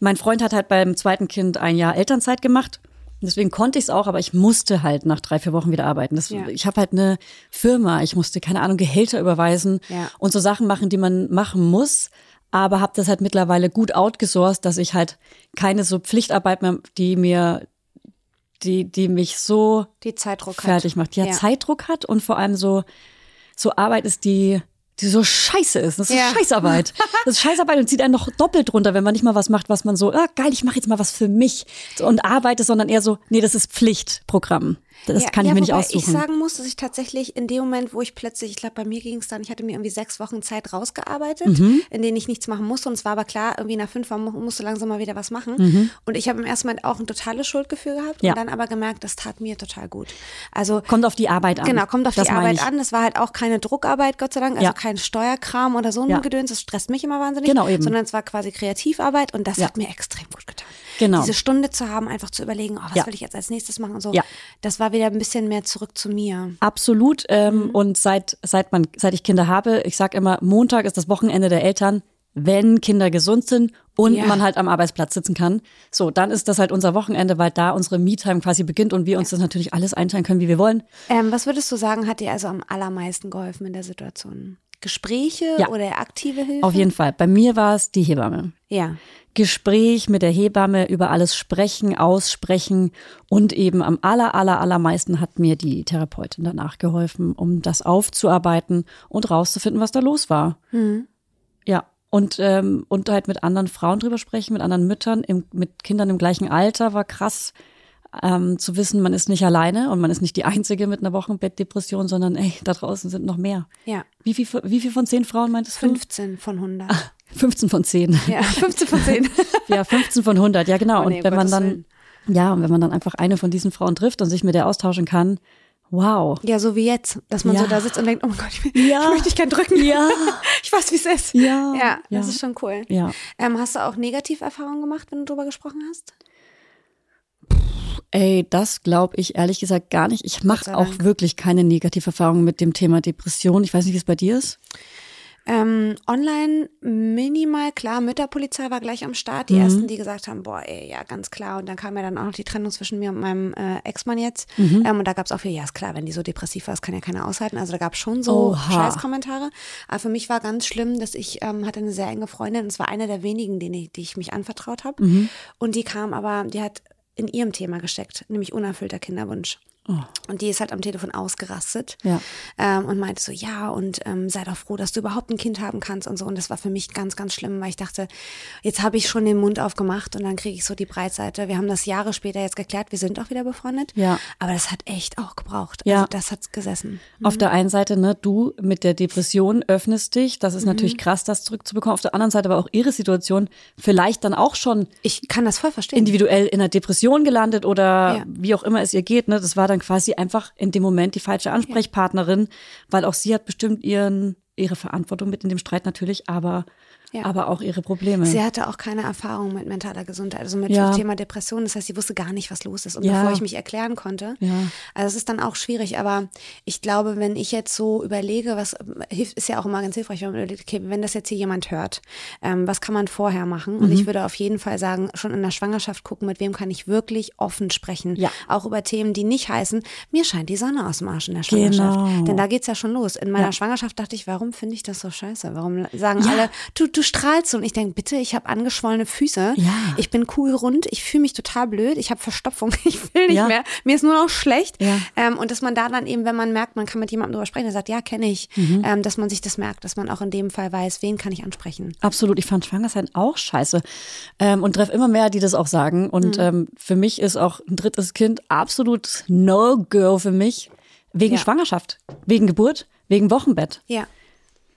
Speaker 1: Mein Freund hat halt beim zweiten Kind ein Jahr Elternzeit gemacht. Deswegen konnte ich es auch, aber ich musste halt nach drei, vier Wochen wieder arbeiten. Das,
Speaker 2: Ja.
Speaker 1: Ich habe halt eine Firma, ich musste, keine Ahnung, Gehälter überweisen
Speaker 2: Ja.
Speaker 1: und so Sachen machen, die man machen muss. Aber habe das halt mittlerweile gut outgesourced, dass ich halt keine so Pflichtarbeit mehr, die mir, die, die mich so
Speaker 2: Die Zeitdruck hat.
Speaker 1: fertig macht, die Ja. Zeitdruck hat und vor allem so, so Arbeit ist, die, die so scheiße ist. Das ist
Speaker 2: Ja.
Speaker 1: Scheißarbeit. (laughs) Das ist Scheißarbeit und zieht einen noch doppelt runter, wenn man nicht mal was macht, was man so, ah, geil, ich mache jetzt mal was für mich und arbeite, sondern eher so, nee, das ist Pflichtprogramm. Das
Speaker 2: Ja,
Speaker 1: kann ich
Speaker 2: ja,
Speaker 1: mir nicht
Speaker 2: wobei
Speaker 1: aussuchen.
Speaker 2: Ich sagen muss, dass ich tatsächlich in dem Moment, wo ich plötzlich, ich glaube, bei mir ging es dann, ich hatte mir irgendwie sechs Wochen Zeit rausgearbeitet,
Speaker 1: Mhm.
Speaker 2: in denen ich nichts machen musste. Und es war aber klar, irgendwie nach fünf Wochen mu- musste langsam mal wieder was machen.
Speaker 1: Mhm.
Speaker 2: Und ich habe im ersten Moment auch ein totales Schuldgefühl gehabt
Speaker 1: Ja.
Speaker 2: und dann aber gemerkt, das tat mir total gut. Also
Speaker 1: kommt auf die Arbeit an.
Speaker 2: Genau, kommt auf
Speaker 1: das
Speaker 2: die Arbeit
Speaker 1: ich.
Speaker 2: an. Es war halt auch keine Druckarbeit, Gott sei Dank, also
Speaker 1: Ja.
Speaker 2: kein Steuerkram oder so ein. Gedöns. Das stresst mich immer wahnsinnig.
Speaker 1: Genau, eben.
Speaker 2: Sondern es war quasi Kreativarbeit und das hat mir extrem gut getan.
Speaker 1: Genau.
Speaker 2: Diese Stunde zu haben, einfach zu überlegen, oh, was
Speaker 1: Ja.
Speaker 2: will ich jetzt als nächstes machen und so.
Speaker 1: Ja.
Speaker 2: Das war wieder ein bisschen mehr zurück zu mir.
Speaker 1: Absolut. Ähm,
Speaker 2: Mhm.
Speaker 1: Und seit, seit, man, seit ich Kinder habe, ich sage immer, Montag ist das Wochenende der Eltern, wenn Kinder gesund sind und
Speaker 2: Ja.
Speaker 1: man halt am Arbeitsplatz sitzen kann. So, dann ist das halt unser Wochenende, weil da unsere Me-Time quasi beginnt und wir uns das natürlich alles einteilen können, wie wir wollen.
Speaker 2: Ähm, was würdest du sagen, hat dir also am allermeisten geholfen in der Situation? Gespräche
Speaker 1: Ja.
Speaker 2: oder aktive Hilfe?
Speaker 1: Auf jeden Fall. Bei mir war es die Hebamme.
Speaker 2: Ja.
Speaker 1: Gespräch mit der Hebamme über alles sprechen, aussprechen und eben am aller, aller, allermeisten hat mir die Therapeutin danach geholfen, um das aufzuarbeiten und rauszufinden, was da los war. Ja. Und, ähm, und halt mit anderen Frauen drüber sprechen, mit anderen Müttern, im, mit Kindern im gleichen Alter war krass ähm, zu wissen, man ist nicht alleine und man ist nicht die Einzige mit einer Wochenbettdepression, sondern ey, da draußen sind noch mehr.
Speaker 2: Ja.
Speaker 1: Wie viel, wie viel von zehn Frauen meintest du?
Speaker 2: 15 von 100.
Speaker 1: 15 von 10.
Speaker 2: Ja, 15 von 10. (laughs)
Speaker 1: Ja, 15 von 100, ja genau.
Speaker 2: Oh nee,
Speaker 1: und wenn
Speaker 2: um
Speaker 1: man
Speaker 2: Gottes
Speaker 1: dann,
Speaker 2: Willen.
Speaker 1: ja, und wenn man dann einfach eine von diesen Frauen trifft und sich mit der austauschen kann, wow.
Speaker 2: Ja, so wie jetzt, dass man
Speaker 1: Ja.
Speaker 2: so da sitzt und denkt, oh mein Gott, ich, will,
Speaker 1: Ja.
Speaker 2: ich möchte dich gern drücken.
Speaker 1: Ja. (laughs)
Speaker 2: ich weiß, wie es ist.
Speaker 1: Ja,
Speaker 2: Ja, das ist schon cool.
Speaker 1: Ja.
Speaker 2: Ähm, hast du auch Negativerfahrungen gemacht, wenn du drüber gesprochen hast?
Speaker 1: Ey, das glaube ich ehrlich gesagt gar nicht. Ich mache auch wirklich keine Negativerfahrungen mit dem Thema Depression. Ich weiß nicht, wie es bei dir ist.
Speaker 2: Ähm, online minimal, klar, Mütterpolizei war gleich am Start. Die ersten, die gesagt haben, boah, ey, ja, ganz klar. Und dann kam ja dann auch noch die Trennung zwischen mir und meinem äh, Ex-Mann jetzt. Ähm, und da gab es auch viel, ja, ist klar, wenn die so depressiv war, das kann ja keiner aushalten. Also da gab es schon so
Speaker 1: Oha.
Speaker 2: Scheißkommentare. Aber für mich war ganz schlimm, dass ich ähm, hatte eine sehr enge Freundin, und es war eine der wenigen, denen ich, die ich mich anvertraut habe. Und die kam aber, die hat in ihrem Thema gesteckt, nämlich unerfüllter Kinderwunsch. Und die ist halt am Telefon ausgerastet
Speaker 1: Ja.
Speaker 2: ähm, und meinte so, ja, und ähm, sei doch froh, dass du überhaupt ein Kind haben kannst und so. Und das war für mich ganz, ganz schlimm, weil ich dachte, jetzt habe ich schon den Mund aufgemacht und dann kriege ich so die Breitseite. Wir haben das Jahre später jetzt geklärt, wir sind auch wieder befreundet.
Speaker 1: Ja.
Speaker 2: Aber das hat echt auch gebraucht.
Speaker 1: Ja.
Speaker 2: Also das hat gesessen.
Speaker 1: Auf der einen Seite, ne, du mit der Depression öffnest dich. Das ist
Speaker 2: Mhm.
Speaker 1: natürlich krass, das zurückzubekommen. Auf der anderen Seite aber auch ihre Situation vielleicht dann auch schon
Speaker 2: Ich kann das voll verstehen.
Speaker 1: individuell in einer Depression gelandet oder
Speaker 2: Ja.
Speaker 1: wie auch immer es ihr geht. Ne? Das war dann quasi einfach in dem Moment die falsche Ansprechpartnerin, weil auch sie hat bestimmt ihren, ihre Verantwortung mit in dem Streit natürlich, aber,
Speaker 2: Ja.
Speaker 1: aber auch ihre Probleme.
Speaker 2: Sie hatte auch keine Erfahrung mit mentaler Gesundheit, also mit
Speaker 1: Ja.
Speaker 2: dem Thema Depression. Das heißt, sie wusste gar nicht, was los ist. Und
Speaker 1: Ja.
Speaker 2: bevor ich mich erklären konnte, also es ist dann auch schwierig. Aber ich glaube, wenn ich jetzt so überlege, was hilft, ist ja auch immer ganz hilfreich, wenn man überlegt, okay, wenn das jetzt hier jemand hört, ähm, was kann man vorher machen? Und
Speaker 1: Mhm.
Speaker 2: ich würde auf jeden Fall sagen, schon in der Schwangerschaft gucken, mit wem kann ich wirklich offen sprechen. Auch über Themen, die nicht heißen, mir scheint die Sonne aus dem Arsch in der Schwangerschaft.
Speaker 1: Genau.
Speaker 2: Denn da geht's ja schon los. In meiner. Schwangerschaft dachte ich, warum finde ich das so scheiße? Warum sagen alle, du, du strahlst so? Und ich denke, bitte, ich habe angeschwollene Füße.
Speaker 1: Ja.
Speaker 2: Ich bin kugelrund, ich fühle mich total blöd, ich habe Verstopfung, (laughs) ich will nicht
Speaker 1: Ja.
Speaker 2: mehr. Mir ist nur noch schlecht.
Speaker 1: Ja.
Speaker 2: Ähm, und dass man da dann eben, wenn man merkt, man kann mit jemandem drüber sprechen, der sagt, ja, kenne ich,
Speaker 1: Mhm.
Speaker 2: ähm, dass man sich das merkt, dass man auch in dem Fall weiß, wen kann ich ansprechen.
Speaker 1: Absolut, ich fand Schwangersein auch scheiße ähm, und treffe immer mehr, die das auch sagen. Und ähm, für mich ist auch ein drittes Kind absolut No-Go für mich wegen. Schwangerschaft, wegen Geburt, wegen Wochenbett.
Speaker 2: Ja.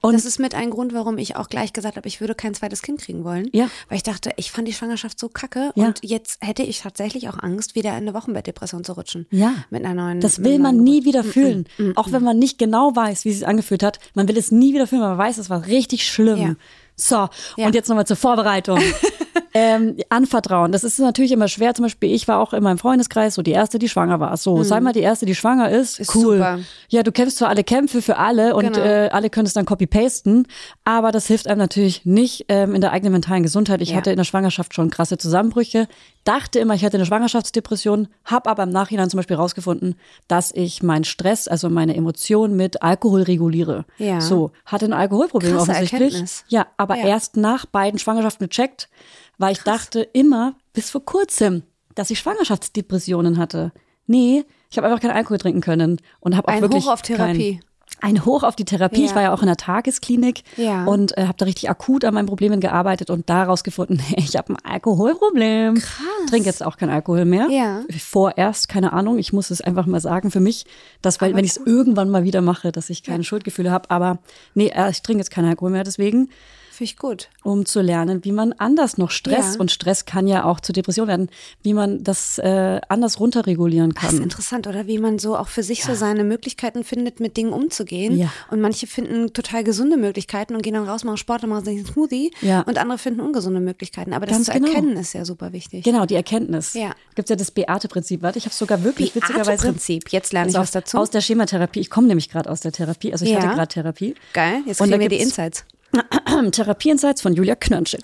Speaker 1: Und-
Speaker 2: das ist mit ein Grund, warum ich auch gleich gesagt habe, ich würde kein zweites Kind kriegen wollen.
Speaker 1: Ja.
Speaker 2: Weil ich dachte, ich fand die Schwangerschaft so kacke
Speaker 1: Ja.
Speaker 2: und jetzt hätte ich tatsächlich auch Angst, wieder in eine Wochenbettdepression zu rutschen.
Speaker 1: Ja.
Speaker 2: Mit einer neuen.
Speaker 1: Das will man nie wieder fühlen. Auch wenn man nicht genau weiß, wie es sich angefühlt hat. Man will es nie wieder fühlen, weil man weiß, es war richtig schlimm.
Speaker 2: Ja.
Speaker 1: So,
Speaker 2: Ja.
Speaker 1: und jetzt nochmal zur Vorbereitung. (laughs) ähm, anvertrauen. Das ist natürlich immer schwer. Zum Beispiel, ich war auch in meinem Freundeskreis so die Erste, die schwanger war. So, sei mal die Erste, die schwanger ist.
Speaker 2: Mhm. Ist
Speaker 1: cool.
Speaker 2: super.
Speaker 1: Ja, du kämpfst zwar alle Kämpfe für alle und
Speaker 2: Genau.
Speaker 1: äh, alle können es dann copy-pasten, aber das hilft einem natürlich nicht ähm, in der eigenen mentalen Gesundheit. Ich
Speaker 2: Ja.
Speaker 1: hatte in der Schwangerschaft schon krasse Zusammenbrüche, dachte immer, ich hätte eine Schwangerschaftsdepression, habe aber im Nachhinein zum Beispiel rausgefunden, dass ich meinen Stress, also meine Emotionen mit Alkohol reguliere.
Speaker 2: Ja.
Speaker 1: So, hatte ein Alkoholproblem
Speaker 2: Krasse
Speaker 1: offensichtlich.
Speaker 2: Erkenntnis.
Speaker 1: Ja, aber
Speaker 2: Ja.
Speaker 1: erst nach beiden Schwangerschaften gecheckt, weil ich dachte immer bis vor kurzem, dass ich Schwangerschaftsdepressionen hatte. Nee, ich habe einfach keinen Alkohol trinken können und habe auch
Speaker 2: Ein
Speaker 1: wirklich
Speaker 2: Hoch auf Therapie.
Speaker 1: Kein, ein Hoch auf die Therapie. Ich
Speaker 2: Ja.
Speaker 1: war ja auch in der Tagesklinik
Speaker 2: Ja.
Speaker 1: und äh, habe da richtig akut an meinen Problemen gearbeitet und daraus gefunden, (laughs) ich habe ein Alkoholproblem. Krass. Trinke jetzt auch kein Alkohol mehr.
Speaker 2: Ja.
Speaker 1: Vorerst, keine Ahnung, ich muss es einfach mal sagen für mich, dass weil, wenn ich es irgendwann mal wieder mache, dass ich keine Schuldgefühle habe. Aber nee, äh, ich trinke jetzt keinen Alkohol mehr, deswegen
Speaker 2: Finde ich gut.
Speaker 1: um zu lernen, wie man anders noch Stress
Speaker 2: Ja.
Speaker 1: und Stress kann ja auch zu Depression werden, wie man das äh, anders runterregulieren
Speaker 2: Das ist
Speaker 1: kann.
Speaker 2: interessant, oder? Wie man so auch für sich so seine Möglichkeiten findet, mit Dingen umzugehen.
Speaker 1: Ja.
Speaker 2: Und manche finden total gesunde Möglichkeiten und gehen dann raus, machen Sport und machen sich einen Smoothie.
Speaker 1: Ja.
Speaker 2: Und andere finden ungesunde Möglichkeiten. Aber das
Speaker 1: Ganz
Speaker 2: zu
Speaker 1: genau.
Speaker 2: erkennen ist ja super wichtig.
Speaker 1: Genau, die Erkenntnis.
Speaker 2: Ja.
Speaker 1: Gibt ja das Beate-Prinzip. Warte, ich habe sogar wirklich witzigerweise
Speaker 2: Prinzip. Jetzt lerne ich
Speaker 1: also
Speaker 2: was dazu.
Speaker 1: aus der Schematherapie. Ich komme nämlich gerade aus der Therapie. Also ich
Speaker 2: Ja.
Speaker 1: hatte gerade Therapie.
Speaker 2: Geil. Jetzt kriegen wir die Insights. (clears throat)
Speaker 1: Therapieinsights von Julia Knörnschitt.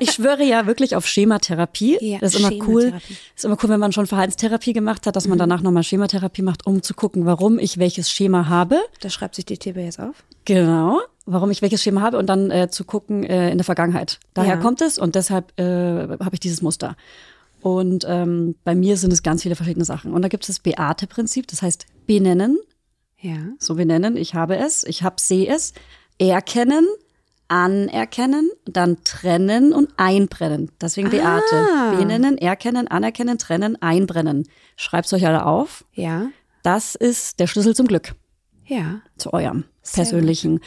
Speaker 1: Ich schwöre ja wirklich auf Schematherapie. (laughs)
Speaker 2: Ja,
Speaker 1: das ist immer cool.
Speaker 2: Schematherapie.
Speaker 1: Ist immer cool, wenn man schon Verhaltenstherapie gemacht hat, dass
Speaker 2: Mhm.
Speaker 1: man danach nochmal Schematherapie macht, um zu gucken, warum ich welches Schema habe.
Speaker 2: Da schreibt sich die TB jetzt auf.
Speaker 1: Genau, warum ich welches Schema habe und dann äh, zu gucken äh, in der Vergangenheit. Daher
Speaker 2: Ja.
Speaker 1: kommt es und deshalb äh, habe ich dieses Muster. Und ähm, bei mir sind es ganz viele verschiedene Sachen. Und da gibt es das Beate-Prinzip, das heißt benennen,
Speaker 2: Ja.
Speaker 1: so benennen, ich habe es, ich habe, sehe es, erkennen, anerkennen, dann trennen und einbrennen. Deswegen Beate. Benennen, erkennen, anerkennen, trennen, einbrennen. Schreibt's euch alle auf.
Speaker 2: Ja.
Speaker 1: Das ist der Schlüssel zum Glück
Speaker 2: Ja.
Speaker 1: zu eurem
Speaker 2: Sehr
Speaker 1: persönlichen.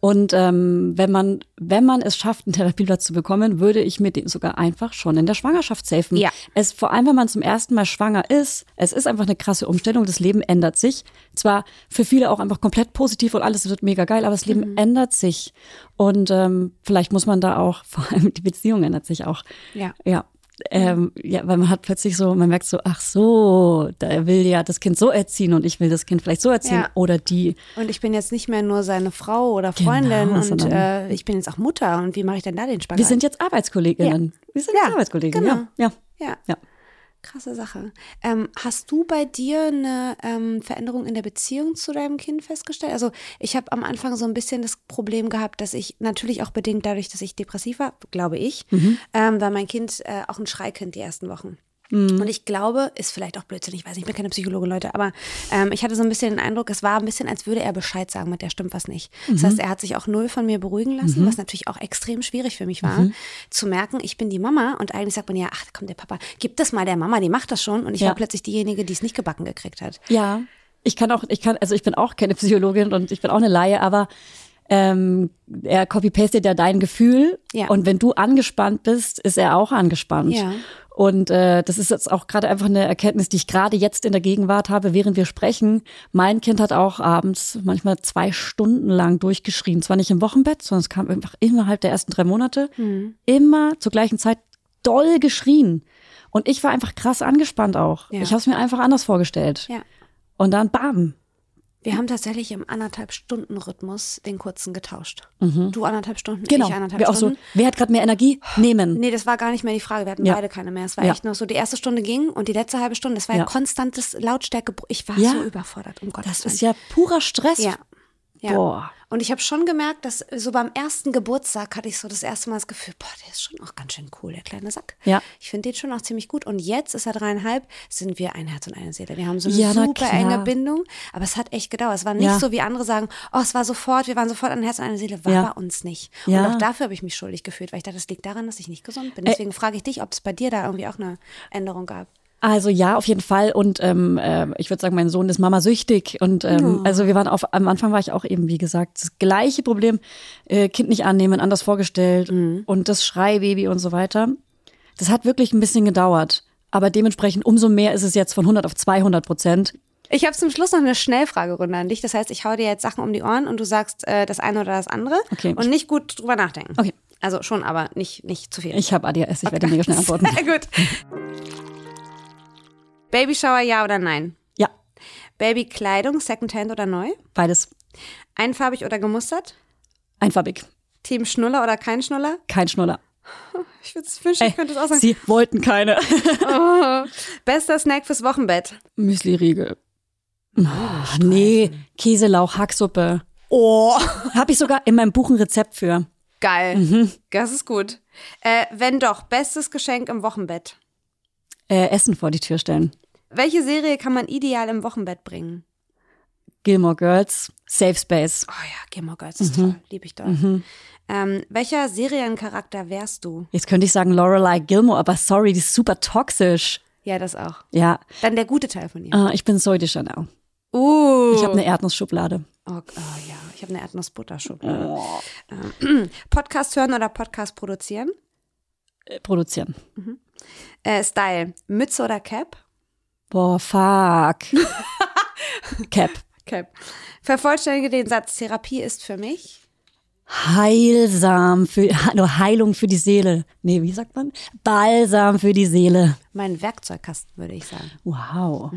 Speaker 1: Und ähm, wenn man, wenn man es schafft, einen Therapieplatz zu bekommen, würde ich mir den sogar einfach schon in der Schwangerschaft safen.
Speaker 2: Ja.
Speaker 1: Es, vor allem, wenn man zum ersten Mal schwanger ist, es ist einfach eine krasse Umstellung. Das Leben ändert sich. Zwar für viele auch einfach komplett positiv und alles wird mega geil, aber das Leben ändert sich. Und ähm, vielleicht muss man da auch, (laughs) vor allem die Beziehung ändert sich auch.
Speaker 2: Ja.
Speaker 1: Ja. Ähm, ja, weil man hat plötzlich so, man merkt so, ach so, da will ja das Kind so erziehen und ich will das Kind vielleicht so erziehen
Speaker 2: Ja.
Speaker 1: oder die.
Speaker 2: Und ich bin jetzt nicht mehr nur seine Frau oder Freundin
Speaker 1: Genau,
Speaker 2: und äh, ich bin jetzt auch Mutter. Und wie mache ich denn da den Spagat?
Speaker 1: Wir sind jetzt Arbeitskolleginnen. Wir sind
Speaker 2: Ja,
Speaker 1: jetzt Arbeitskolleginnen,
Speaker 2: genau.
Speaker 1: ja. ja.
Speaker 2: ja. Krasse Sache. Ähm, hast du bei dir eine ähm, Veränderung in der Beziehung zu deinem Kind festgestellt? Also ich habe am Anfang so ein bisschen das Problem gehabt, dass ich natürlich auch bedingt dadurch, dass ich depressiv war, glaube ich, ähm, war mein Kind äh, auch ein Schreikind die ersten Wochen. Und ich glaube, ist vielleicht auch Blödsinn, ich weiß nicht, ich bin keine Psychologe, Leute, aber ähm, ich hatte so ein bisschen den Eindruck, es war ein bisschen, als würde er Bescheid sagen, mit der stimmt was nicht. Das heißt, er hat sich auch null von mir beruhigen lassen, was natürlich auch extrem schwierig für mich war, zu merken, ich bin die Mama und eigentlich sagt man ja, ach, komm, der Papa, gib das mal der Mama, die macht das schon und ich
Speaker 1: Ja.
Speaker 2: war plötzlich diejenige, die es nicht gebacken gekriegt hat.
Speaker 1: Ja, ich kann auch, ich kann, also ich bin auch keine Psychologin und ich bin auch eine Laie, aber ähm, er copy-pastet ja dein Gefühl
Speaker 2: Ja.
Speaker 1: und wenn du angespannt bist, ist er auch angespannt.
Speaker 2: Ja.
Speaker 1: Und äh, das ist jetzt auch gerade einfach eine Erkenntnis, die ich gerade jetzt in der Gegenwart habe, während wir sprechen. Mein Kind hat auch abends manchmal zwei Stunden lang durchgeschrien. Zwar nicht im Wochenbett, sondern es kam einfach innerhalb der ersten drei Monate
Speaker 2: Mhm.
Speaker 1: immer zur gleichen Zeit doll geschrien. Und ich war einfach krass angespannt auch.
Speaker 2: Ja.
Speaker 1: Ich habe es mir einfach anders vorgestellt.
Speaker 2: Ja.
Speaker 1: Und dann bam.
Speaker 2: Wir haben tatsächlich im anderthalb Stunden Rhythmus den kurzen getauscht. Du anderthalb Stunden,
Speaker 1: Genau.
Speaker 2: ich anderthalb
Speaker 1: Wir auch so,
Speaker 2: Stunden.
Speaker 1: wer hat gerade mehr Energie? Nehmen.
Speaker 2: Nee, das war gar nicht mehr die Frage. Wir hatten
Speaker 1: Ja.
Speaker 2: beide keine mehr. Es war
Speaker 1: Ja.
Speaker 2: echt noch so, die erste Stunde ging und die letzte halbe Stunde, es war ja, konstantes Lautstärke. Ich war
Speaker 1: Ja.
Speaker 2: so überfordert, um Gottes
Speaker 1: Das
Speaker 2: Willen.
Speaker 1: ist ja purer Stress.
Speaker 2: Ja. ja.
Speaker 1: Boah.
Speaker 2: Und ich habe schon gemerkt, dass so beim ersten Geburtstag hatte ich so das erste Mal das Gefühl, boah, der ist schon auch ganz schön cool, der kleine Sack.
Speaker 1: Ja.
Speaker 2: Ich finde den schon auch ziemlich gut. Und jetzt ist er dreieinhalb, sind wir ein Herz und eine Seele. Wir haben so eine
Speaker 1: Ja,
Speaker 2: super enge Bindung. Aber es hat echt gedauert. Es war nicht
Speaker 1: Ja.
Speaker 2: so, wie andere sagen, oh, es war sofort, wir waren sofort ein Herz und eine Seele. War
Speaker 1: Ja.
Speaker 2: bei uns nicht.
Speaker 1: Ja.
Speaker 2: Und auch dafür habe ich mich schuldig gefühlt, weil ich dachte, das liegt daran, dass ich nicht gesund bin. Deswegen frage ich dich, ob es bei dir da irgendwie auch eine Änderung gab.
Speaker 1: Also ja, auf jeden Fall. Und ähm, äh, ich würde sagen, mein Sohn ist Mama süchtig. Und ähm, also wir waren auf, am Anfang war ich auch eben, wie gesagt, das gleiche Problem, äh, Kind nicht annehmen, anders vorgestellt und das Schreibaby und so weiter. Das hat wirklich ein bisschen gedauert. Aber dementsprechend umso mehr ist es jetzt von 100 auf 200 Prozent.
Speaker 2: Ich habe zum Schluss noch eine Schnellfragerunde an dich. Das heißt, ich hau dir jetzt Sachen um die Ohren und du sagst äh, das eine oder das andere.
Speaker 1: Okay.
Speaker 2: Und nicht gut drüber nachdenken.
Speaker 1: Okay.
Speaker 2: Also schon, aber nicht, nicht zu viel.
Speaker 1: Ich habe ADHS, ich werde mega schnell antworten. (laughs)
Speaker 2: Sehr gut. Babyshower, ja oder nein?
Speaker 1: Ja,
Speaker 2: Babykleidung, Secondhand oder neu?
Speaker 1: beides.
Speaker 2: Einfarbig oder gemustert?
Speaker 1: Einfarbig.
Speaker 2: Team Schnuller oder kein Schnuller?
Speaker 1: Kein Schnuller. (laughs)
Speaker 2: Ich würde es wünschen, ich könnte es auch sagen.
Speaker 1: Sie wollten keine. (laughs)
Speaker 2: Bester Snack fürs Wochenbett.
Speaker 1: Müsli-Riegel. Ah, nee, Käselauch, Hacksuppe. Oh, (laughs) habe ich sogar in meinem Buch ein Rezept für.
Speaker 2: Geil.
Speaker 1: Mhm.
Speaker 2: Das ist gut. Äh, wenn doch, bestes Geschenk im Wochenbett.
Speaker 1: Äh, Essen vor die Tür stellen.
Speaker 2: Welche Serie kann man ideal im Wochenbett bringen?
Speaker 1: Gilmore Girls, Safe Space.
Speaker 2: Oh ja, Gilmore Girls ist toll. Lieb ich doll. Ähm, welcher Seriencharakter wärst du?
Speaker 1: Jetzt könnte ich sagen Lorelei Gilmore, aber sorry, die ist super toxisch.
Speaker 2: Ja, das auch.
Speaker 1: Ja,
Speaker 2: Dann der gute Teil von ihr.
Speaker 1: äh, ich bin Zoe de Chanel.
Speaker 2: Uh.
Speaker 1: Ich habe eine Erdnussschublade.
Speaker 2: Oh, oh ja, ich habe eine Erdnussbutterschublade. Ähm, (clears throat) Podcast hören oder Podcast produzieren?
Speaker 1: Äh, produzieren.
Speaker 2: Äh, Style, Mütze oder Cap?
Speaker 1: Boah, fuck. (laughs) Cap.
Speaker 2: Cap. Vervollständige den Satz, Therapie ist für mich.
Speaker 1: Heilsam für, nur Heilung für die Seele. Nee, wie sagt man? Balsam für die Seele.
Speaker 2: Mein Werkzeugkasten, würde ich sagen.
Speaker 1: Wow.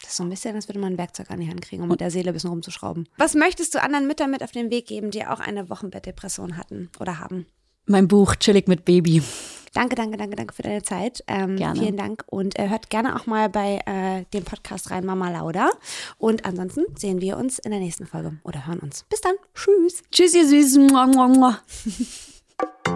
Speaker 2: Das ist so ein bisschen, als würde man ein Werkzeug an die Hand kriegen, um mit der Seele ein bisschen rumzuschrauben. Was möchtest du anderen Müttern mit auf den Weg geben, die auch eine Wochenbettdepression hatten oder haben?
Speaker 1: Mein Buch Chillig mit Baby.
Speaker 2: Danke, danke, danke, danke für deine Zeit. Ähm,
Speaker 1: Gerne.
Speaker 2: Vielen Dank und äh, hört gerne auch mal bei äh, dem Podcast rein, Mama Lauda. Und ansonsten sehen wir uns in der nächsten Folge oder hören uns. Bis dann. Tschüss.
Speaker 1: Tschüss, ihr Süßen. (laughs)